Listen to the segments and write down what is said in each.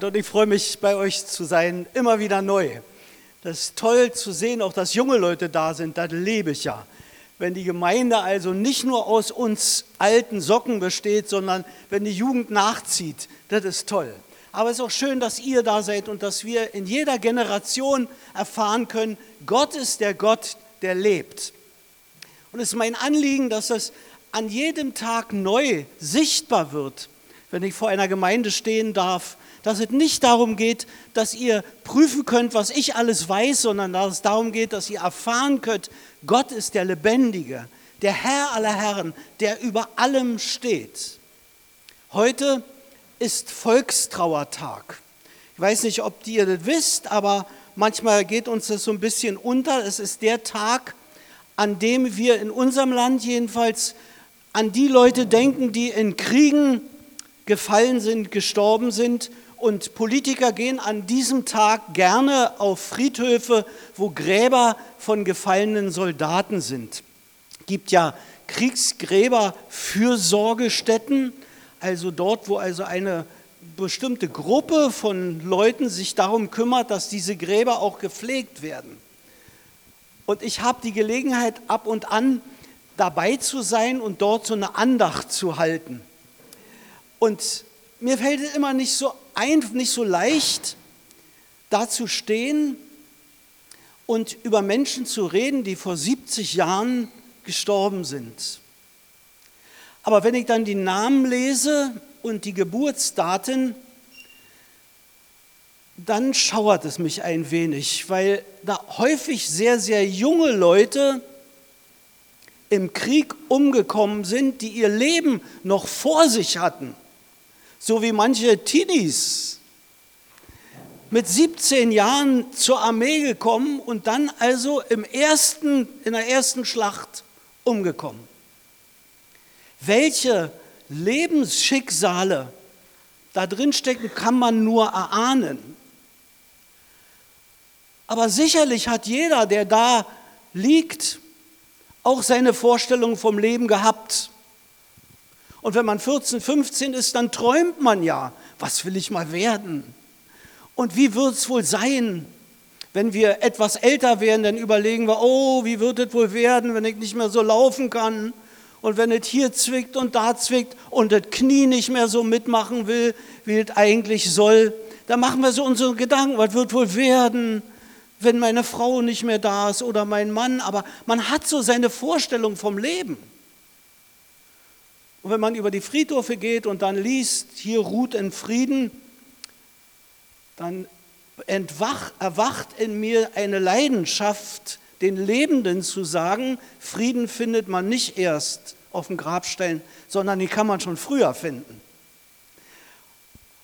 Und ich freue mich, bei euch zu sein, immer wieder neu. Das ist toll zu sehen, auch dass junge Leute da sind, das lebe ich ja. Wenn die Gemeinde also nicht nur aus uns alten Socken besteht, sondern wenn die Jugend nachzieht, das ist toll. Aber es ist auch schön, dass ihr da seid und dass wir in jeder Generation erfahren können, Gott ist der Gott, der lebt. Und es ist mein Anliegen, dass das an jedem Tag neu sichtbar wird, wenn ich vor einer Gemeinde stehen darf dass es nicht darum geht, dass ihr prüfen könnt, was ich alles weiß, sondern dass es darum geht, dass ihr erfahren könnt, Gott ist der Lebendige, der Herr aller Herren, der über allem steht. Heute ist Volkstrauertag. Ich weiß nicht, ob ihr das wisst, aber manchmal geht uns das so ein bisschen unter. Es ist der Tag, an dem wir in unserem Land jedenfalls an die Leute denken, die in Kriegen gefallen sind, gestorben sind und Politiker gehen an diesem Tag gerne auf Friedhöfe, wo Gräber von gefallenen Soldaten sind. Gibt ja Kriegsgräber-Fürsorgestätten, also dort, wo also eine bestimmte Gruppe von Leuten sich darum kümmert, dass diese Gräber auch gepflegt werden. Und ich habe die Gelegenheit, ab und an dabei zu sein und dort so eine Andacht zu halten. Und mir fällt es immer nicht so ein, nicht so leicht, da zu stehen und über Menschen zu reden, die vor 70 Jahren gestorben sind. Aber wenn ich dann die Namen lese und die Geburtsdaten, dann schauert es mich ein wenig, weil da häufig sehr, sehr junge Leute im Krieg umgekommen sind, die ihr Leben noch vor sich hatten so wie manche Teenies mit 17 Jahren zur Armee gekommen und dann also im ersten, in der ersten Schlacht umgekommen. Welche Lebensschicksale da drin stecken, kann man nur erahnen. Aber sicherlich hat jeder, der da liegt, auch seine Vorstellung vom Leben gehabt. Und wenn man 14, 15 ist, dann träumt man ja, was will ich mal werden? Und wie wird es wohl sein? Wenn wir etwas älter werden, dann überlegen wir, oh, wie wird es wohl werden, wenn ich nicht mehr so laufen kann? Und wenn es hier zwickt und da zwickt und das Knie nicht mehr so mitmachen will, wie es eigentlich soll, dann machen wir so unsere Gedanken, was wird wohl werden, wenn meine Frau nicht mehr da ist oder mein Mann. Aber man hat so seine Vorstellung vom Leben. Und wenn man über die Friedhöfe geht und dann liest, hier ruht in Frieden, dann entwach, erwacht in mir eine Leidenschaft, den Lebenden zu sagen, Frieden findet man nicht erst auf dem Grabstein, sondern die kann man schon früher finden.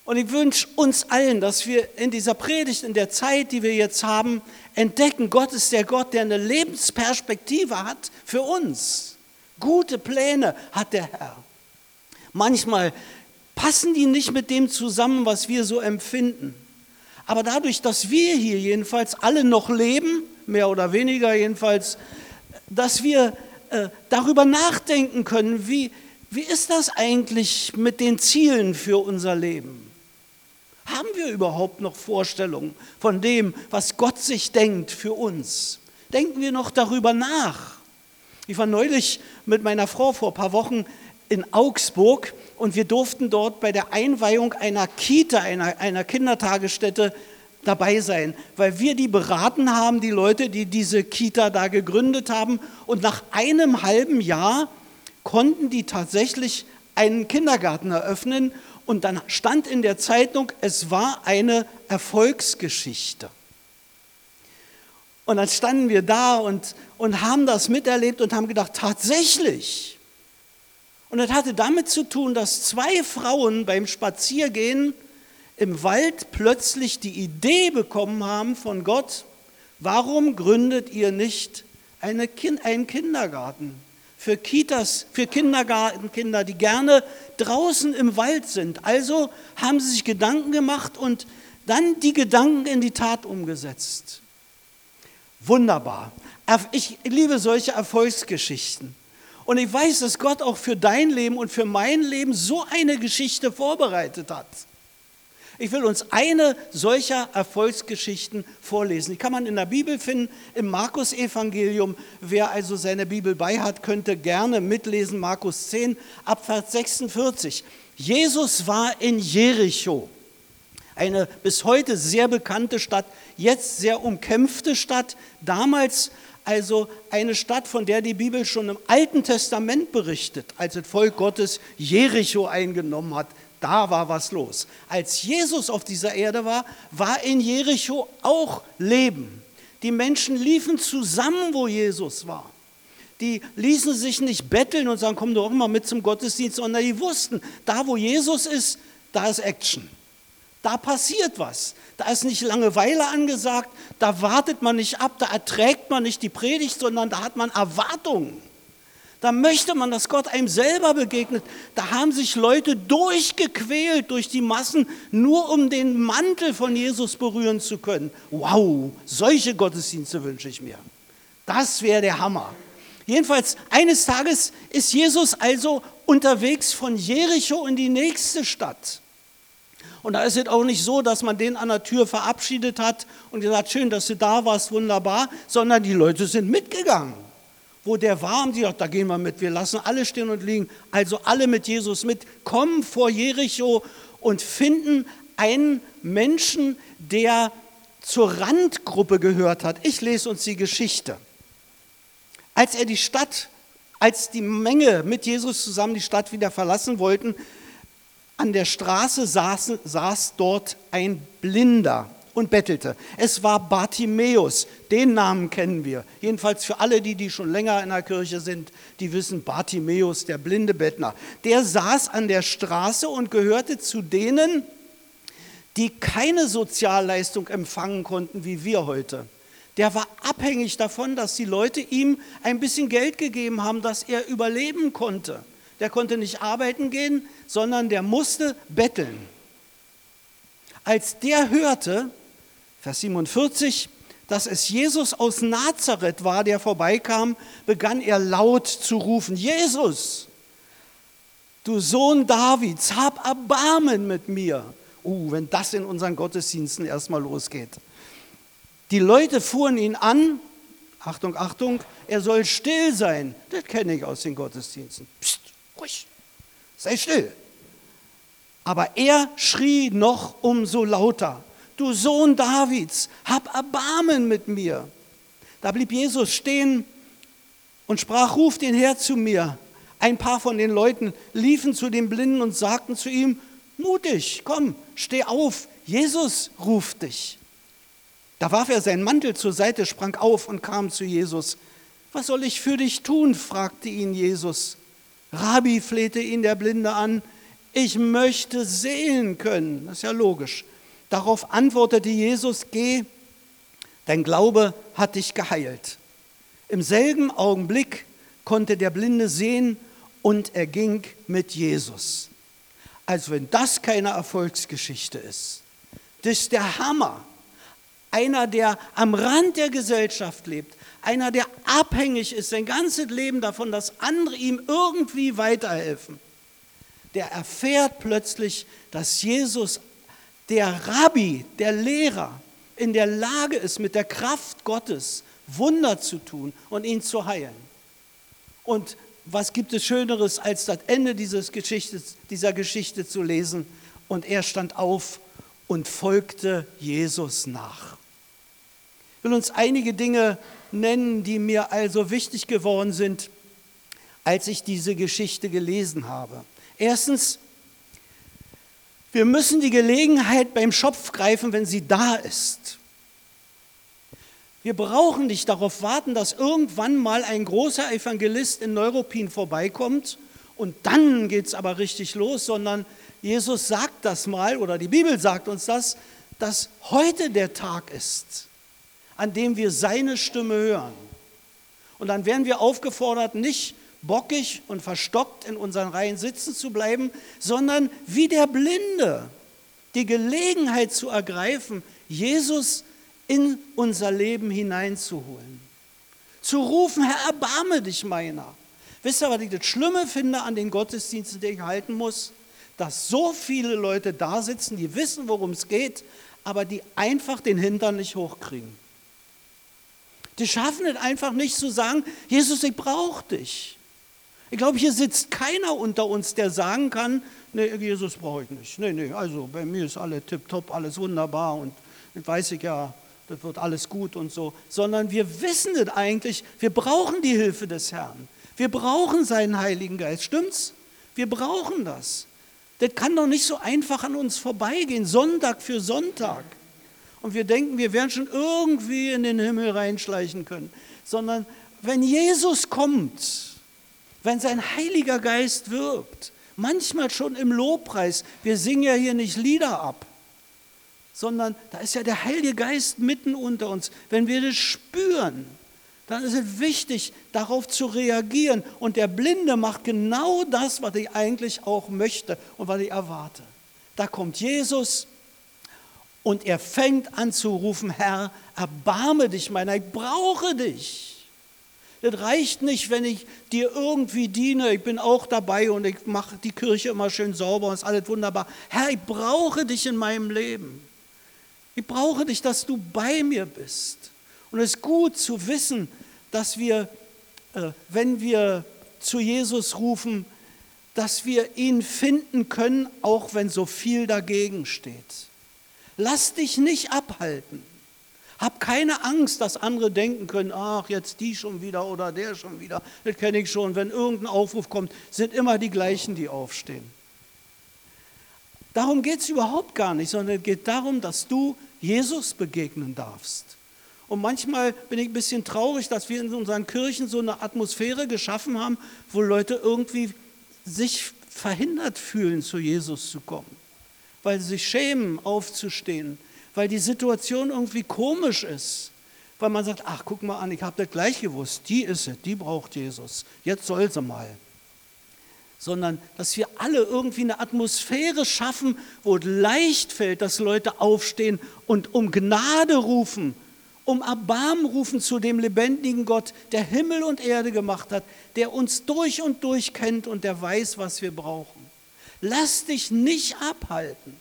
Und ich wünsche uns allen, dass wir in dieser Predigt, in der Zeit, die wir jetzt haben, entdecken, Gott ist der Gott, der eine Lebensperspektive hat für uns. Gute Pläne hat der Herr. Manchmal passen die nicht mit dem zusammen, was wir so empfinden. Aber dadurch, dass wir hier jedenfalls alle noch leben, mehr oder weniger jedenfalls, dass wir äh, darüber nachdenken können, wie, wie ist das eigentlich mit den Zielen für unser Leben? Haben wir überhaupt noch Vorstellungen von dem, was Gott sich denkt für uns? Denken wir noch darüber nach? Ich war neulich mit meiner Frau vor ein paar Wochen in Augsburg und wir durften dort bei der Einweihung einer Kita, einer, einer Kindertagesstätte dabei sein, weil wir die beraten haben, die Leute, die diese Kita da gegründet haben. Und nach einem halben Jahr konnten die tatsächlich einen Kindergarten eröffnen. Und dann stand in der Zeitung, es war eine Erfolgsgeschichte. Und dann standen wir da und, und haben das miterlebt und haben gedacht, tatsächlich, und das hatte damit zu tun, dass zwei Frauen beim Spaziergehen im Wald plötzlich die Idee bekommen haben von Gott, warum gründet ihr nicht eine kind, einen Kindergarten für Kitas, für Kindergartenkinder, die gerne draußen im Wald sind. Also haben sie sich Gedanken gemacht und dann die Gedanken in die Tat umgesetzt. Wunderbar. Ich liebe solche Erfolgsgeschichten. Und ich weiß, dass Gott auch für dein Leben und für mein Leben so eine Geschichte vorbereitet hat. Ich will uns eine solcher Erfolgsgeschichten vorlesen. Die kann man in der Bibel finden, im Markus-Evangelium. Wer also seine Bibel bei hat, könnte gerne mitlesen. Markus 10, Abvers 46. Jesus war in Jericho, eine bis heute sehr bekannte Stadt, jetzt sehr umkämpfte Stadt. Damals also eine Stadt, von der die Bibel schon im Alten Testament berichtet, als das Volk Gottes Jericho eingenommen hat. Da war was los. Als Jesus auf dieser Erde war, war in Jericho auch Leben. Die Menschen liefen zusammen, wo Jesus war. Die ließen sich nicht betteln und sagen, komm doch mal mit zum Gottesdienst, sondern die wussten, da wo Jesus ist, da ist Action. Da passiert was. Da ist nicht Langeweile angesagt, da wartet man nicht ab, da erträgt man nicht die Predigt, sondern da hat man Erwartungen. Da möchte man, dass Gott einem selber begegnet. Da haben sich Leute durchgequält durch die Massen, nur um den Mantel von Jesus berühren zu können. Wow, solche Gottesdienste wünsche ich mir. Das wäre der Hammer. Jedenfalls, eines Tages ist Jesus also unterwegs von Jericho in die nächste Stadt. Und da ist es auch nicht so, dass man den an der Tür verabschiedet hat und gesagt, schön, dass du da warst, wunderbar, sondern die Leute sind mitgegangen wo der war, haben die gesagt, da gehen wir mit, wir lassen alle stehen und liegen. Also alle mit Jesus mit, kommen vor Jericho und finden einen Menschen, der zur Randgruppe gehört hat. Ich lese uns die Geschichte. Als er die Stadt, als die Menge mit Jesus zusammen die Stadt wieder verlassen wollten, an der Straße saß, saß dort ein Blinder und bettelte. Es war Bartimäus, den Namen kennen wir. Jedenfalls für alle, die, die schon länger in der Kirche sind, die wissen Bartimäus, der blinde Bettner. Der saß an der Straße und gehörte zu denen, die keine Sozialleistung empfangen konnten wie wir heute. Der war abhängig davon, dass die Leute ihm ein bisschen Geld gegeben haben, dass er überleben konnte. Der konnte nicht arbeiten gehen, sondern der musste betteln. Als der hörte, Vers 47, dass es Jesus aus Nazareth war, der vorbeikam, begann er laut zu rufen, Jesus, du Sohn Davids, hab Erbarmen mit mir. Uh, wenn das in unseren Gottesdiensten erstmal losgeht. Die Leute fuhren ihn an, Achtung, Achtung, er soll still sein. Das kenne ich aus den Gottesdiensten. Psst, ruhig, sei still. Aber er schrie noch umso lauter du Sohn Davids, hab Erbarmen mit mir. Da blieb Jesus stehen und sprach, ruf den Herr zu mir. Ein paar von den Leuten liefen zu dem Blinden und sagten zu ihm, mutig, komm, steh auf, Jesus ruft dich. Da warf er seinen Mantel zur Seite, sprang auf und kam zu Jesus. Was soll ich für dich tun? fragte ihn Jesus. Rabbi flehte ihn der Blinde an, ich möchte sehen können. Das ist ja logisch. Darauf antwortete Jesus, geh, dein Glaube hat dich geheilt. Im selben Augenblick konnte der Blinde sehen und er ging mit Jesus. Also wenn das keine Erfolgsgeschichte ist, das ist der Hammer. Einer, der am Rand der Gesellschaft lebt, einer, der abhängig ist, sein ganzes Leben davon, dass andere ihm irgendwie weiterhelfen, der erfährt plötzlich, dass Jesus der Rabbi, der Lehrer, in der Lage ist, mit der Kraft Gottes Wunder zu tun und ihn zu heilen. Und was gibt es Schöneres, als das Ende dieses Geschichtes, dieser Geschichte zu lesen? Und er stand auf und folgte Jesus nach. Ich will uns einige Dinge nennen, die mir also wichtig geworden sind, als ich diese Geschichte gelesen habe. Erstens, wir müssen die Gelegenheit beim Schopf greifen, wenn sie da ist. Wir brauchen nicht darauf warten, dass irgendwann mal ein großer Evangelist in Neuruppin vorbeikommt und dann geht es aber richtig los, sondern Jesus sagt das mal oder die Bibel sagt uns das, dass heute der Tag ist, an dem wir seine Stimme hören. Und dann werden wir aufgefordert, nicht bockig und verstockt in unseren Reihen sitzen zu bleiben, sondern wie der Blinde die Gelegenheit zu ergreifen, Jesus in unser Leben hineinzuholen. Zu rufen, Herr, erbarme dich meiner. Wisst ihr, was ich das Schlimme finde an den Gottesdiensten, die ich halten muss? dass so viele Leute da sitzen, die wissen, worum es geht, aber die einfach den Hintern nicht hochkriegen. Die schaffen es einfach nicht zu sagen, Jesus, ich brauche dich. Ich glaube, hier sitzt keiner unter uns, der sagen kann, nee, Jesus brauche ich nicht. Nee, nee, also bei mir ist alles tipptopp, alles wunderbar und das weiß ich ja, das wird alles gut und so. Sondern wir wissen es eigentlich, wir brauchen die Hilfe des Herrn. Wir brauchen seinen Heiligen Geist, stimmt's? Wir brauchen das. Das kann doch nicht so einfach an uns vorbeigehen, Sonntag für Sonntag. Und wir denken, wir werden schon irgendwie in den Himmel reinschleichen können. Sondern wenn Jesus kommt, wenn sein Heiliger Geist wirkt, manchmal schon im Lobpreis, wir singen ja hier nicht Lieder ab, sondern da ist ja der Heilige Geist mitten unter uns. Wenn wir das spüren, dann ist es wichtig, darauf zu reagieren. Und der Blinde macht genau das, was ich eigentlich auch möchte und was ich erwarte. Da kommt Jesus und er fängt an zu rufen, Herr, erbarme dich meiner, ich brauche dich. Das reicht nicht, wenn ich dir irgendwie diene. Ich bin auch dabei und ich mache die Kirche immer schön sauber und ist alles wunderbar. Herr, ich brauche dich in meinem Leben. Ich brauche dich, dass du bei mir bist. Und es ist gut zu wissen, dass wir, äh, wenn wir zu Jesus rufen, dass wir ihn finden können, auch wenn so viel dagegen steht. Lass dich nicht abhalten. Hab keine Angst, dass andere denken können, ach, jetzt die schon wieder oder der schon wieder. Das kenne ich schon. Wenn irgendein Aufruf kommt, sind immer die gleichen, die aufstehen. Darum geht es überhaupt gar nicht, sondern es geht darum, dass du Jesus begegnen darfst. Und manchmal bin ich ein bisschen traurig, dass wir in unseren Kirchen so eine Atmosphäre geschaffen haben, wo Leute irgendwie sich verhindert fühlen, zu Jesus zu kommen, weil sie sich schämen, aufzustehen, weil die Situation irgendwie komisch ist, weil man sagt, ach, guck mal an, ich habe das gleich gewusst, die ist es, die braucht Jesus, jetzt soll sie mal. Sondern, dass wir alle irgendwie eine Atmosphäre schaffen, wo es leicht fällt, dass Leute aufstehen und um Gnade rufen um Erbarmen rufen zu dem lebendigen Gott, der Himmel und Erde gemacht hat, der uns durch und durch kennt und der weiß, was wir brauchen. Lass dich nicht abhalten,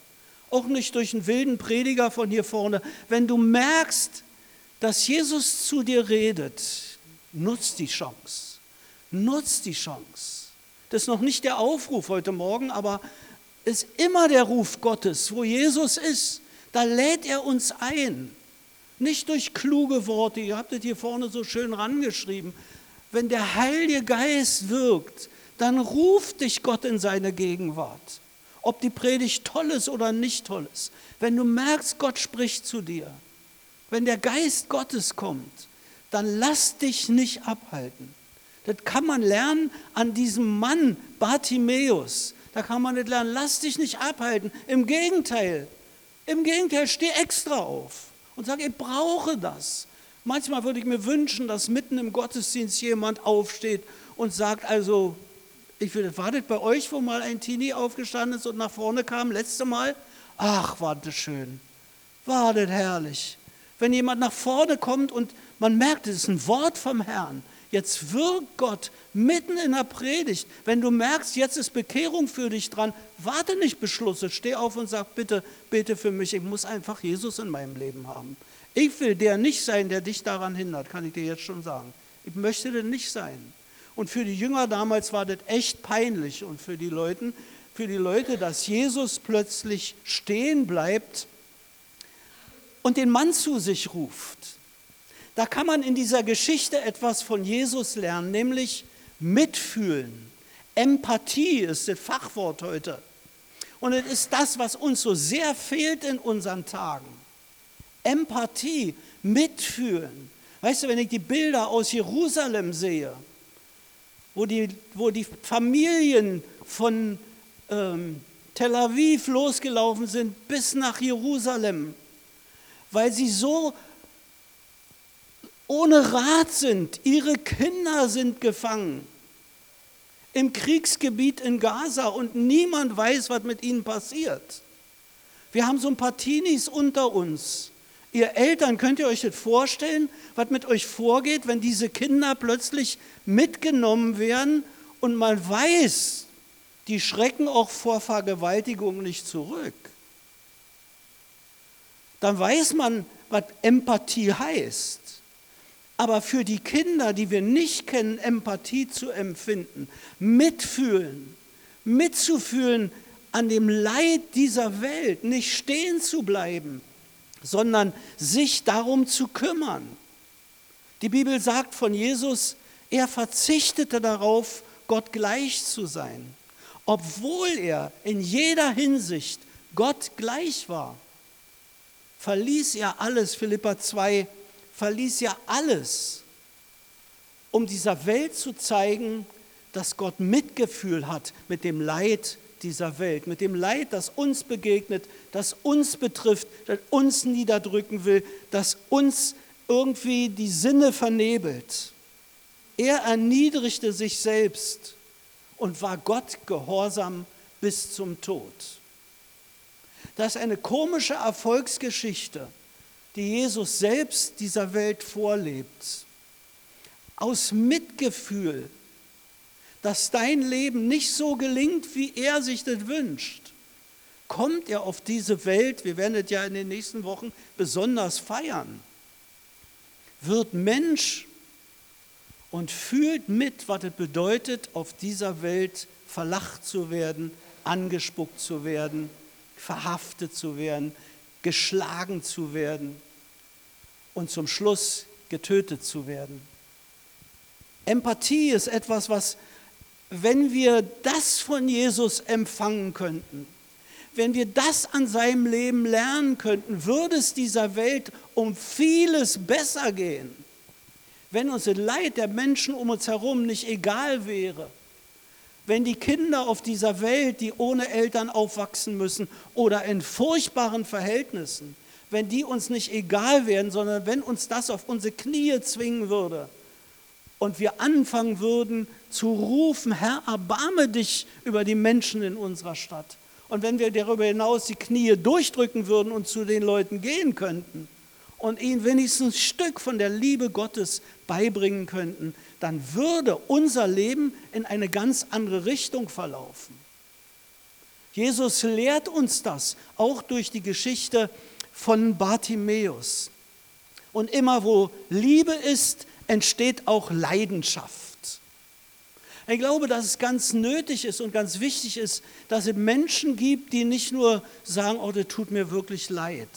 auch nicht durch einen wilden Prediger von hier vorne. Wenn du merkst, dass Jesus zu dir redet, nutz die Chance. Nutz die Chance. Das ist noch nicht der Aufruf heute Morgen, aber ist immer der Ruf Gottes, wo Jesus ist. Da lädt er uns ein. Nicht durch kluge Worte, ihr habt es hier vorne so schön rangeschrieben. Wenn der Heilige Geist wirkt, dann ruft dich Gott in seine Gegenwart. Ob die Predigt toll ist oder nicht toll ist. Wenn du merkst, Gott spricht zu dir, wenn der Geist Gottes kommt, dann lass dich nicht abhalten. Das kann man lernen an diesem Mann Bartimäus. Da kann man nicht lernen, lass dich nicht abhalten. Im Gegenteil, im Gegenteil, steh extra auf und sage, ich brauche das. Manchmal würde ich mir wünschen, dass mitten im Gottesdienst jemand aufsteht und sagt, also, ich will, war bei euch, wo mal ein Teenie aufgestanden ist und nach vorne kam, letzte Mal? Ach, war schön. War das herrlich. Wenn jemand nach vorne kommt und man merkt, es ist ein Wort vom Herrn, Jetzt wirkt Gott mitten in der Predigt. Wenn du merkst, jetzt ist Bekehrung für dich dran, warte nicht Beschlüsse, steh auf und sag, bitte, bete für mich. Ich muss einfach Jesus in meinem Leben haben. Ich will der nicht sein, der dich daran hindert, kann ich dir jetzt schon sagen. Ich möchte der nicht sein. Und für die Jünger damals war das echt peinlich und für die Leute, für die Leute, dass Jesus plötzlich stehen bleibt und den Mann zu sich ruft. Da kann man in dieser Geschichte etwas von Jesus lernen, nämlich mitfühlen. Empathie ist das Fachwort heute. Und es ist das, was uns so sehr fehlt in unseren Tagen. Empathie, mitfühlen. Weißt du, wenn ich die Bilder aus Jerusalem sehe, wo die, wo die Familien von ähm, Tel Aviv losgelaufen sind bis nach Jerusalem, weil sie so ohne Rat sind. Ihre Kinder sind gefangen im Kriegsgebiet in Gaza und niemand weiß, was mit ihnen passiert. Wir haben so ein paar Teenies unter uns. Ihr Eltern, könnt ihr euch das vorstellen, was mit euch vorgeht, wenn diese Kinder plötzlich mitgenommen werden und man weiß, die schrecken auch vor Vergewaltigung nicht zurück. Dann weiß man, was Empathie heißt. Aber für die Kinder, die wir nicht kennen, Empathie zu empfinden, mitfühlen, mitzufühlen an dem Leid dieser Welt, nicht stehen zu bleiben, sondern sich darum zu kümmern. Die Bibel sagt von Jesus, er verzichtete darauf, Gott gleich zu sein, obwohl er in jeder Hinsicht Gott gleich war. Verließ er alles, Philippa 2, verließ ja alles, um dieser Welt zu zeigen, dass Gott Mitgefühl hat mit dem Leid dieser Welt, mit dem Leid, das uns begegnet, das uns betrifft, das uns niederdrücken will, das uns irgendwie die Sinne vernebelt. Er erniedrigte sich selbst und war Gott gehorsam bis zum Tod. Das ist eine komische Erfolgsgeschichte die Jesus selbst dieser Welt vorlebt, aus Mitgefühl, dass dein Leben nicht so gelingt, wie er sich das wünscht, kommt er auf diese Welt, wir werden es ja in den nächsten Wochen besonders feiern, wird Mensch und fühlt mit, was es bedeutet, auf dieser Welt verlacht zu werden, angespuckt zu werden, verhaftet zu werden, geschlagen zu werden und zum Schluss getötet zu werden. Empathie ist etwas, was, wenn wir das von Jesus empfangen könnten, wenn wir das an seinem Leben lernen könnten, würde es dieser Welt um vieles besser gehen. Wenn uns das Leid der Menschen um uns herum nicht egal wäre, wenn die Kinder auf dieser Welt, die ohne Eltern aufwachsen müssen oder in furchtbaren Verhältnissen, wenn die uns nicht egal wären, sondern wenn uns das auf unsere Knie zwingen würde und wir anfangen würden zu rufen, Herr, erbarme dich über die Menschen in unserer Stadt. Und wenn wir darüber hinaus die Knie durchdrücken würden und zu den Leuten gehen könnten und ihnen wenigstens ein Stück von der Liebe Gottes beibringen könnten, dann würde unser Leben in eine ganz andere Richtung verlaufen. Jesus lehrt uns das auch durch die Geschichte von Bartimäus. Und immer wo Liebe ist, entsteht auch Leidenschaft. Ich glaube, dass es ganz nötig ist und ganz wichtig ist, dass es Menschen gibt, die nicht nur sagen, oh, das tut mir wirklich leid.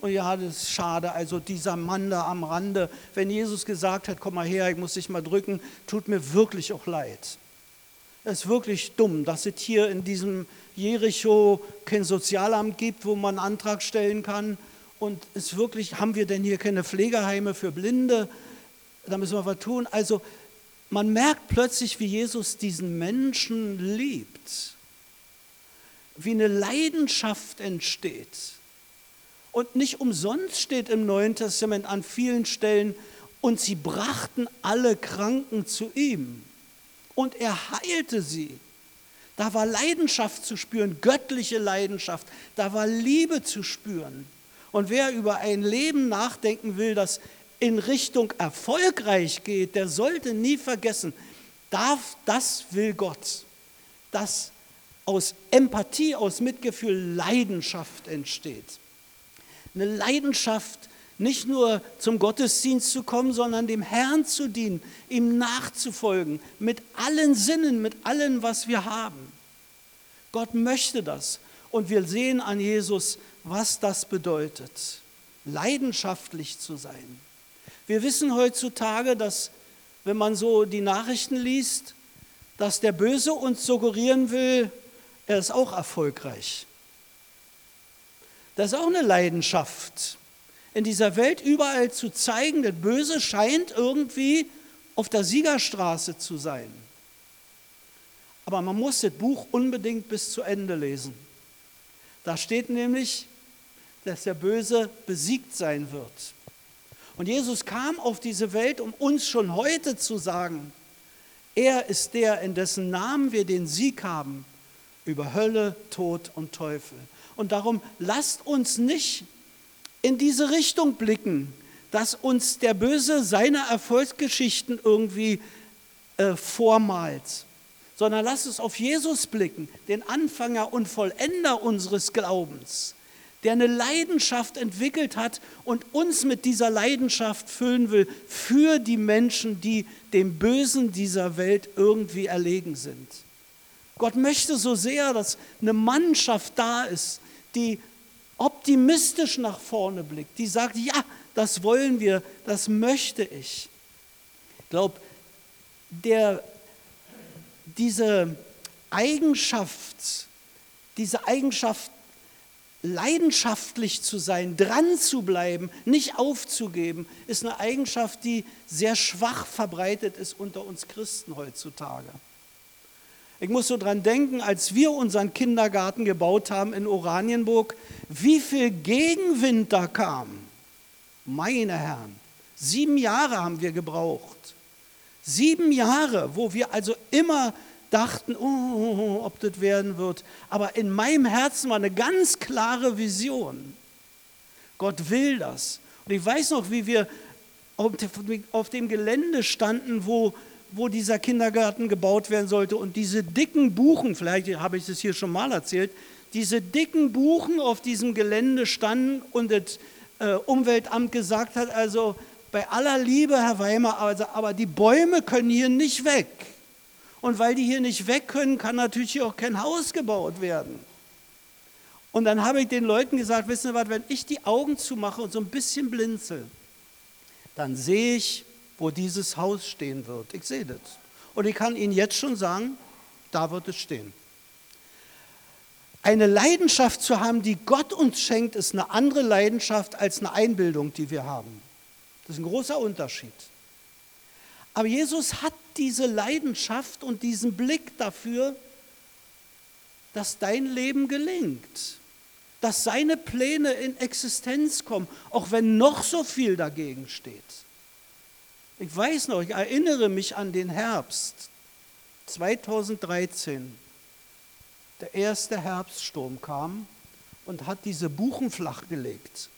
Und ja, das ist schade, also dieser Mann da am Rande, wenn Jesus gesagt hat, komm mal her, ich muss dich mal drücken, tut mir wirklich auch leid. Es ist wirklich dumm, dass es hier in diesem Jericho kein Sozialamt gibt, wo man einen Antrag stellen kann. Und ist wirklich, haben wir denn hier keine Pflegeheime für Blinde? Da müssen wir was tun. Also man merkt plötzlich, wie Jesus diesen Menschen liebt, wie eine Leidenschaft entsteht. Und nicht umsonst steht im Neuen Testament an vielen Stellen, und sie brachten alle Kranken zu ihm und er heilte sie. Da war Leidenschaft zu spüren, göttliche Leidenschaft, da war Liebe zu spüren. Und wer über ein Leben nachdenken will, das in Richtung erfolgreich geht, der sollte nie vergessen, darf, das will Gott, dass aus Empathie, aus Mitgefühl Leidenschaft entsteht. Eine Leidenschaft, nicht nur zum Gottesdienst zu kommen, sondern dem Herrn zu dienen, ihm nachzufolgen, mit allen Sinnen, mit allem, was wir haben. Gott möchte das. Und wir sehen an Jesus, was das bedeutet, leidenschaftlich zu sein. Wir wissen heutzutage, dass, wenn man so die Nachrichten liest, dass der Böse uns suggerieren will, er ist auch erfolgreich. Das ist auch eine Leidenschaft, in dieser Welt überall zu zeigen, das Böse scheint irgendwie auf der Siegerstraße zu sein. Aber man muss das Buch unbedingt bis zu Ende lesen. Da steht nämlich, dass der Böse besiegt sein wird. Und Jesus kam auf diese Welt, um uns schon heute zu sagen, er ist der, in dessen Namen wir den Sieg haben über Hölle, Tod und Teufel. Und darum lasst uns nicht in diese Richtung blicken, dass uns der Böse seine Erfolgsgeschichten irgendwie äh, vormalt, sondern lass uns auf Jesus blicken, den Anfänger und Vollender unseres Glaubens, der eine Leidenschaft entwickelt hat und uns mit dieser Leidenschaft füllen will für die Menschen, die dem Bösen dieser Welt irgendwie erlegen sind. Gott möchte so sehr, dass eine Mannschaft da ist, die optimistisch nach vorne blickt, die sagt, ja, das wollen wir, das möchte ich. Ich glaube, diese Eigenschaft, diese Eigenschaft, leidenschaftlich zu sein, dran zu bleiben, nicht aufzugeben, ist eine Eigenschaft, die sehr schwach verbreitet ist unter uns Christen heutzutage. Ich muss so dran denken, als wir unseren Kindergarten gebaut haben in Oranienburg, wie viel Gegenwind da kam. Meine Herren, sieben Jahre haben wir gebraucht. Sieben Jahre, wo wir also immer dachten, oh, oh, oh, ob das werden wird. Aber in meinem Herzen war eine ganz klare Vision. Gott will das. Und ich weiß noch, wie wir auf dem Gelände standen, wo, wo dieser Kindergarten gebaut werden sollte. Und diese dicken Buchen, vielleicht habe ich das hier schon mal erzählt, diese dicken Buchen auf diesem Gelände standen und das äh, Umweltamt gesagt hat, also bei aller Liebe, Herr Weimar, also, aber die Bäume können hier nicht weg. Und weil die hier nicht weg können, kann natürlich hier auch kein Haus gebaut werden. Und dann habe ich den Leuten gesagt, wissen Sie was, wenn ich die Augen zumache und so ein bisschen blinzel, dann sehe ich, wo dieses Haus stehen wird. Ich sehe das. Und ich kann Ihnen jetzt schon sagen, da wird es stehen. Eine Leidenschaft zu haben, die Gott uns schenkt, ist eine andere Leidenschaft als eine Einbildung, die wir haben. Das ist ein großer Unterschied. Aber Jesus hat diese Leidenschaft und diesen Blick dafür, dass dein Leben gelingt, dass seine Pläne in Existenz kommen, auch wenn noch so viel dagegen steht. Ich weiß noch, ich erinnere mich an den Herbst 2013. Der erste Herbststurm kam und hat diese Buchen flachgelegt.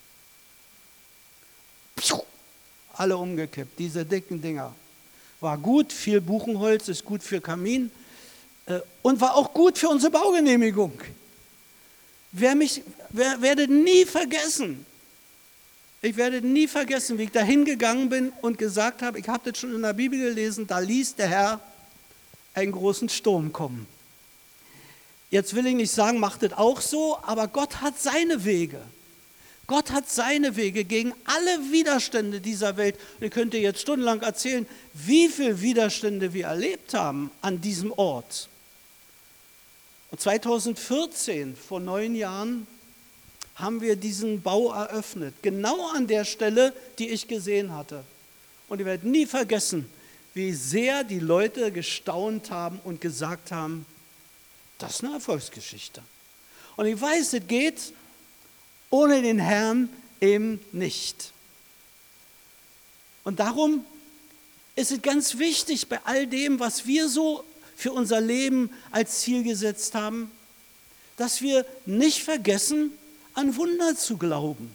Alle umgekippt, diese dicken Dinger war gut, viel Buchenholz ist gut für Kamin äh, und war auch gut für unsere Baugenehmigung. Wer mich, wer, werde nie vergessen, ich werde nie vergessen, wie ich da hingegangen bin und gesagt habe, ich habe das schon in der Bibel gelesen, da ließ der Herr einen großen Sturm kommen. Jetzt will ich nicht sagen, macht das auch so, aber Gott hat seine Wege. Gott hat seine Wege gegen alle Widerstände dieser Welt. Und ich könnte jetzt stundenlang erzählen, wie viele Widerstände wir erlebt haben an diesem Ort. Und 2014, vor neun Jahren, haben wir diesen Bau eröffnet. Genau an der Stelle, die ich gesehen hatte. Und ich werde nie vergessen, wie sehr die Leute gestaunt haben und gesagt haben, das ist eine Erfolgsgeschichte. Und ich weiß, es geht ohne den Herrn eben nicht. Und darum ist es ganz wichtig bei all dem, was wir so für unser Leben als Ziel gesetzt haben, dass wir nicht vergessen, an Wunder zu glauben.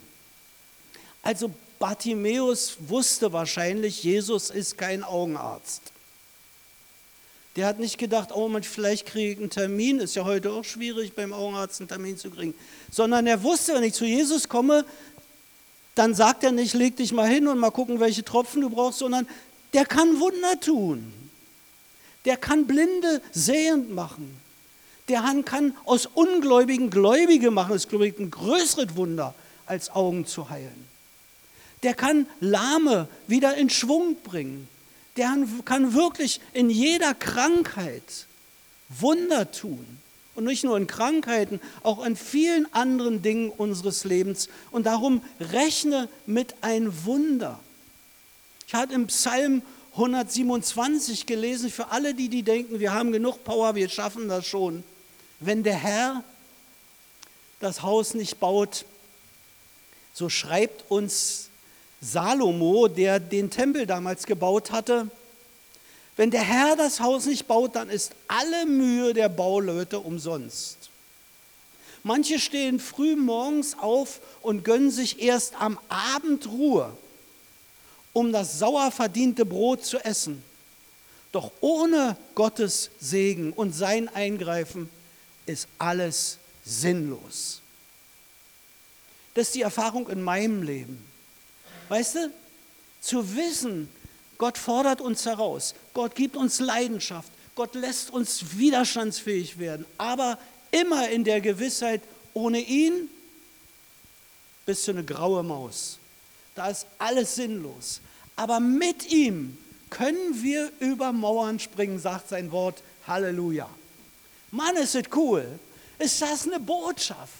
Also Bartimäus wusste wahrscheinlich, Jesus ist kein Augenarzt. Der hat nicht gedacht, oh, man, vielleicht kriege ich einen Termin, ist ja heute auch schwierig, beim Augenarzt einen Termin zu kriegen. Sondern er wusste, wenn ich zu Jesus komme, dann sagt er nicht, leg dich mal hin und mal gucken, welche Tropfen du brauchst, sondern der kann Wunder tun. Der kann Blinde sehend machen. Der kann aus Ungläubigen Gläubige machen. Das ist, glaube ich, ein größeres Wunder, als Augen zu heilen. Der kann Lahme wieder in Schwung bringen der kann wirklich in jeder Krankheit Wunder tun. Und nicht nur in Krankheiten, auch in vielen anderen Dingen unseres Lebens. Und darum rechne mit ein Wunder. Ich hatte im Psalm 127 gelesen, für alle, die, die denken, wir haben genug Power, wir schaffen das schon. Wenn der Herr das Haus nicht baut, so schreibt uns Salomo, der den Tempel damals gebaut hatte, wenn der Herr das Haus nicht baut, dann ist alle Mühe der Bauleute umsonst. Manche stehen früh morgens auf und gönnen sich erst am Abend Ruhe, um das sauer verdiente Brot zu essen. Doch ohne Gottes Segen und sein Eingreifen ist alles sinnlos. Das ist die Erfahrung in meinem Leben. Weißt du, zu wissen, Gott fordert uns heraus, Gott gibt uns Leidenschaft, Gott lässt uns widerstandsfähig werden, aber immer in der Gewissheit, ohne ihn bist du eine graue Maus. Da ist alles sinnlos. Aber mit ihm können wir über Mauern springen, sagt sein Wort. Halleluja. Mann, ist es cool. Ist das eine Botschaft?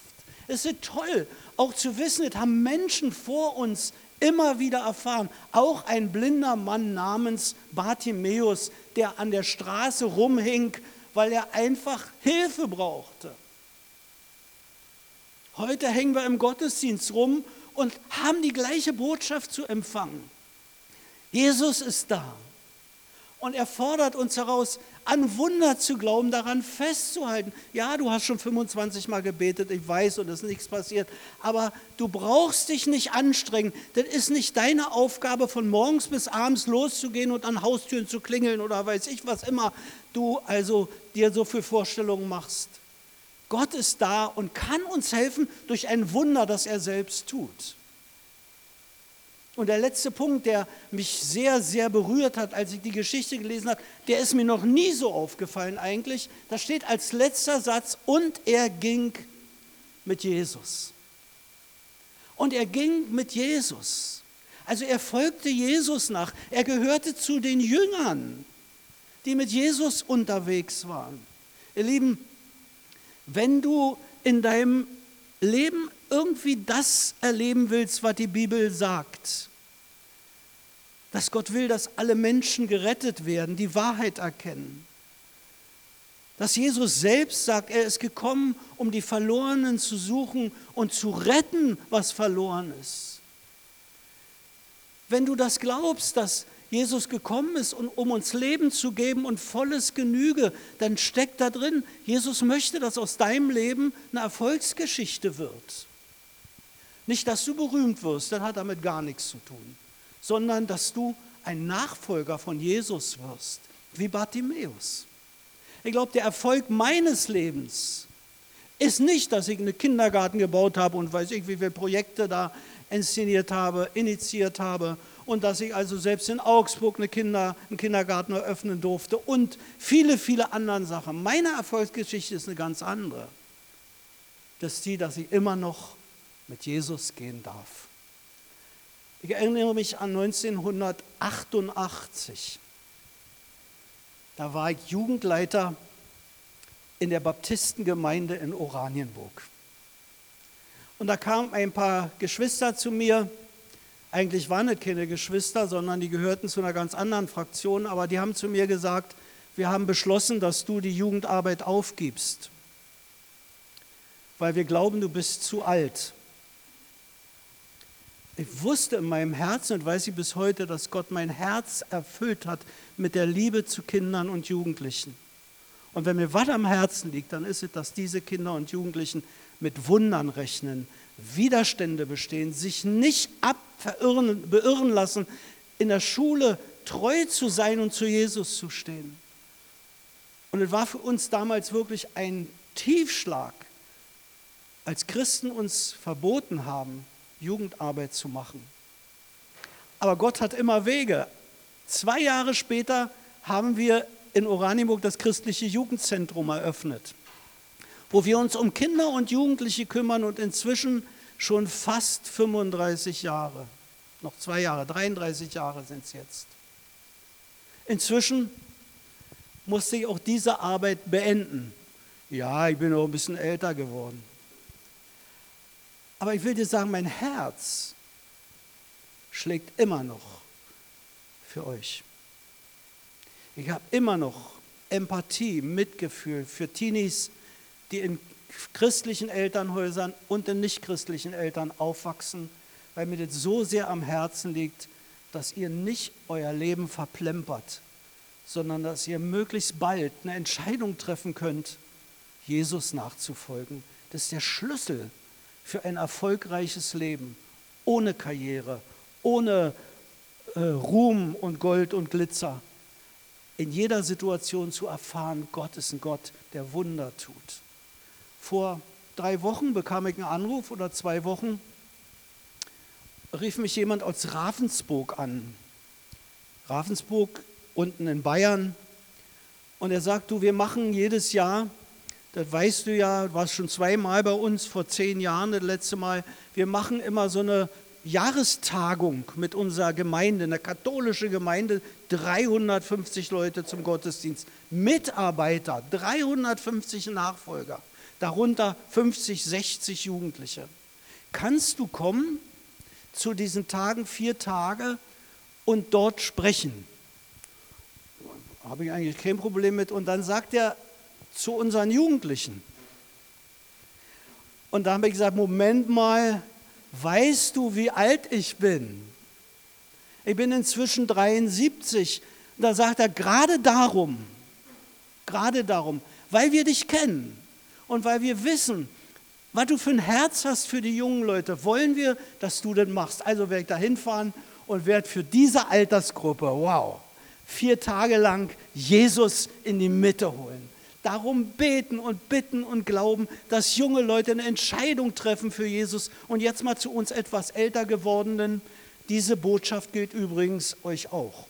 Ist es toll, auch zu wissen, das haben Menschen vor uns immer wieder erfahren. Auch ein blinder Mann namens Bartimäus, der an der Straße rumhing, weil er einfach Hilfe brauchte. Heute hängen wir im Gottesdienst rum und haben die gleiche Botschaft zu empfangen. Jesus ist da. Und er fordert uns heraus, an Wunder zu glauben, daran festzuhalten. Ja, du hast schon 25 Mal gebetet, ich weiß, und es ist nichts passiert. Aber du brauchst dich nicht anstrengen. Das ist nicht deine Aufgabe, von morgens bis abends loszugehen und an Haustüren zu klingeln oder weiß ich, was immer du also dir so für Vorstellungen machst. Gott ist da und kann uns helfen durch ein Wunder, das er selbst tut. Und der letzte Punkt, der mich sehr, sehr berührt hat, als ich die Geschichte gelesen habe, der ist mir noch nie so aufgefallen eigentlich. Da steht als letzter Satz, und er ging mit Jesus. Und er ging mit Jesus. Also er folgte Jesus nach. Er gehörte zu den Jüngern, die mit Jesus unterwegs waren. Ihr Lieben, wenn du in deinem Leben irgendwie das erleben willst, was die Bibel sagt, dass Gott will, dass alle Menschen gerettet werden, die Wahrheit erkennen. Dass Jesus selbst sagt, er ist gekommen, um die Verlorenen zu suchen und zu retten, was verloren ist. Wenn du das glaubst, dass Jesus gekommen ist, um uns Leben zu geben und volles Genüge, dann steckt da drin, Jesus möchte, dass aus deinem Leben eine Erfolgsgeschichte wird. Nicht, dass du berühmt wirst, das hat damit gar nichts zu tun sondern dass du ein Nachfolger von Jesus wirst, wie Bartimäus. Ich glaube, der Erfolg meines Lebens ist nicht, dass ich einen Kindergarten gebaut habe und weiß ich, wie viele Projekte da inszeniert habe, initiiert habe und dass ich also selbst in Augsburg eine Kinder, einen Kindergarten eröffnen durfte und viele, viele andere Sachen. Meine Erfolgsgeschichte ist eine ganz andere. Das ist die, dass ich immer noch mit Jesus gehen darf. Ich erinnere mich an 1988. Da war ich Jugendleiter in der Baptistengemeinde in Oranienburg. Und da kamen ein paar Geschwister zu mir. Eigentlich waren es keine Geschwister, sondern die gehörten zu einer ganz anderen Fraktion. Aber die haben zu mir gesagt, wir haben beschlossen, dass du die Jugendarbeit aufgibst, weil wir glauben, du bist zu alt ich wusste in meinem Herzen und weiß ich bis heute, dass Gott mein Herz erfüllt hat mit der Liebe zu Kindern und Jugendlichen. Und wenn mir was am Herzen liegt, dann ist es, dass diese Kinder und Jugendlichen mit Wundern rechnen, Widerstände bestehen, sich nicht beirren lassen, in der Schule treu zu sein und zu Jesus zu stehen. Und es war für uns damals wirklich ein Tiefschlag, als Christen uns verboten haben, Jugendarbeit zu machen. Aber Gott hat immer Wege. Zwei Jahre später haben wir in Oranienburg das christliche Jugendzentrum eröffnet, wo wir uns um Kinder und Jugendliche kümmern und inzwischen schon fast 35 Jahre, noch zwei Jahre, 33 Jahre sind es jetzt. Inzwischen musste ich auch diese Arbeit beenden. Ja, ich bin auch ein bisschen älter geworden. Aber ich will dir sagen, mein Herz schlägt immer noch für euch. Ich habe immer noch Empathie, Mitgefühl für Teenies, die in christlichen Elternhäusern und in nichtchristlichen Eltern aufwachsen, weil mir das so sehr am Herzen liegt, dass ihr nicht euer Leben verplempert, sondern dass ihr möglichst bald eine Entscheidung treffen könnt, Jesus nachzufolgen. Das ist der Schlüssel für ein erfolgreiches Leben, ohne Karriere, ohne äh, Ruhm und Gold und Glitzer. in jeder Situation zu erfahren, Gott ist ein Gott, der Wunder tut. Vor drei Wochen bekam ich einen Anruf oder zwei Wochen, rief mich jemand aus Ravensburg an. Ravensburg unten in Bayern. Und er sagt, du, wir machen jedes Jahr, das weißt du ja, warst schon zweimal bei uns, vor zehn Jahren das letzte Mal, wir machen immer so eine Jahrestagung mit unserer Gemeinde, eine katholische Gemeinde, 350 Leute zum Gottesdienst, Mitarbeiter, 350 Nachfolger, darunter 50, 60 Jugendliche. Kannst du kommen zu diesen Tagen, vier Tage, und dort sprechen? Habe ich eigentlich kein Problem mit. Und dann sagt er zu unseren Jugendlichen, und da habe ich gesagt, Moment mal, weißt du, wie alt ich bin? Ich bin inzwischen 73. Da sagt er, gerade darum, gerade darum, weil wir dich kennen und weil wir wissen, was du für ein Herz hast für die jungen Leute, wollen wir, dass du das machst. Also werde ich da hinfahren und werde für diese Altersgruppe, wow, vier Tage lang Jesus in die Mitte holen darum beten und bitten und glauben, dass junge Leute eine Entscheidung treffen für Jesus. Und jetzt mal zu uns etwas älter gewordenen. Diese Botschaft gilt übrigens euch auch.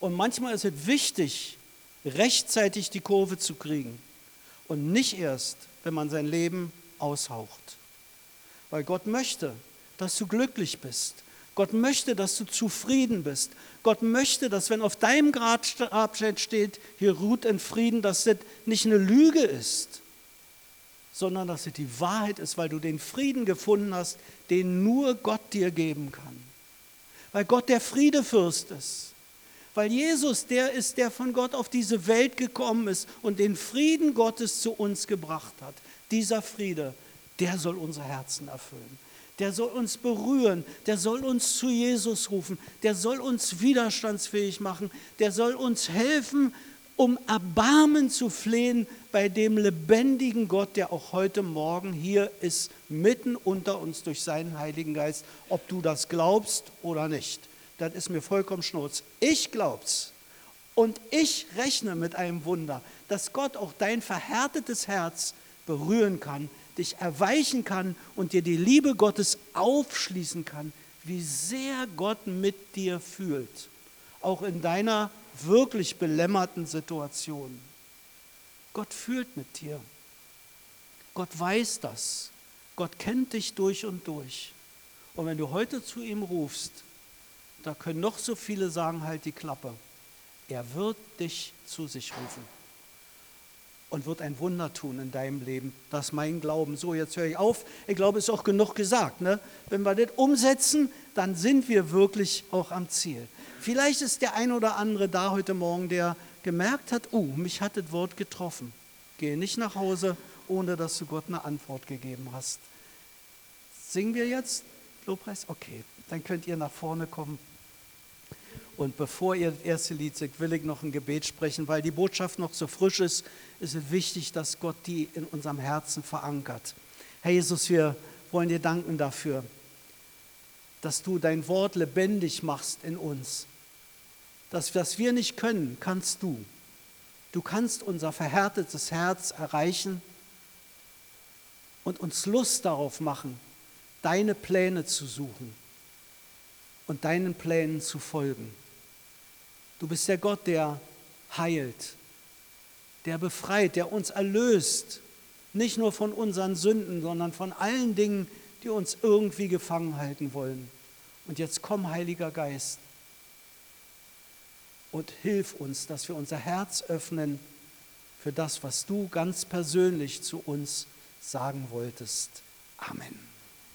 Und manchmal ist es wichtig, rechtzeitig die Kurve zu kriegen und nicht erst, wenn man sein Leben aushaucht. Weil Gott möchte, dass du glücklich bist. Gott möchte, dass du zufrieden bist. Gott möchte, dass wenn auf deinem Grabstein steht, hier ruht in Frieden, dass das nicht eine Lüge ist, sondern dass es die Wahrheit ist, weil du den Frieden gefunden hast, den nur Gott dir geben kann. Weil Gott der Friedefürst ist. Weil Jesus der ist, der von Gott auf diese Welt gekommen ist und den Frieden Gottes zu uns gebracht hat. Dieser Friede, der soll unser Herzen erfüllen der soll uns berühren, der soll uns zu Jesus rufen, der soll uns widerstandsfähig machen, der soll uns helfen, um Erbarmen zu flehen bei dem lebendigen Gott, der auch heute Morgen hier ist, mitten unter uns durch seinen Heiligen Geist, ob du das glaubst oder nicht. Das ist mir vollkommen schnurz. Ich glaub's. Und ich rechne mit einem Wunder, dass Gott auch dein verhärtetes Herz berühren kann, dich erweichen kann und dir die Liebe Gottes aufschließen kann, wie sehr Gott mit dir fühlt, auch in deiner wirklich belämmerten Situation. Gott fühlt mit dir. Gott weiß das. Gott kennt dich durch und durch. Und wenn du heute zu ihm rufst, da können noch so viele sagen, halt die Klappe. Er wird dich zu sich rufen und wird ein Wunder tun in deinem Leben. Das ist mein Glauben. So, jetzt höre ich auf. Ich glaube, es ist auch genug gesagt. Ne? Wenn wir das umsetzen, dann sind wir wirklich auch am Ziel. Vielleicht ist der ein oder andere da heute Morgen, der gemerkt hat, oh, mich hat das Wort getroffen. Gehe nicht nach Hause, ohne dass du Gott eine Antwort gegeben hast. Singen wir jetzt Lobpreis? Okay, dann könnt ihr nach vorne kommen. Und bevor ihr das erste Lied singt, will ich noch ein Gebet sprechen, weil die Botschaft noch so frisch ist, ist es wichtig, dass Gott die in unserem Herzen verankert. Herr Jesus, wir wollen dir danken dafür, dass du dein Wort lebendig machst in uns. Das, was wir nicht können, kannst du. Du kannst unser verhärtetes Herz erreichen und uns Lust darauf machen, deine Pläne zu suchen und deinen Plänen zu folgen. Du bist der Gott, der heilt, der befreit, der uns erlöst. Nicht nur von unseren Sünden, sondern von allen Dingen, die uns irgendwie gefangen halten wollen. Und jetzt komm, Heiliger Geist, und hilf uns, dass wir unser Herz öffnen für das, was du ganz persönlich zu uns sagen wolltest. Amen.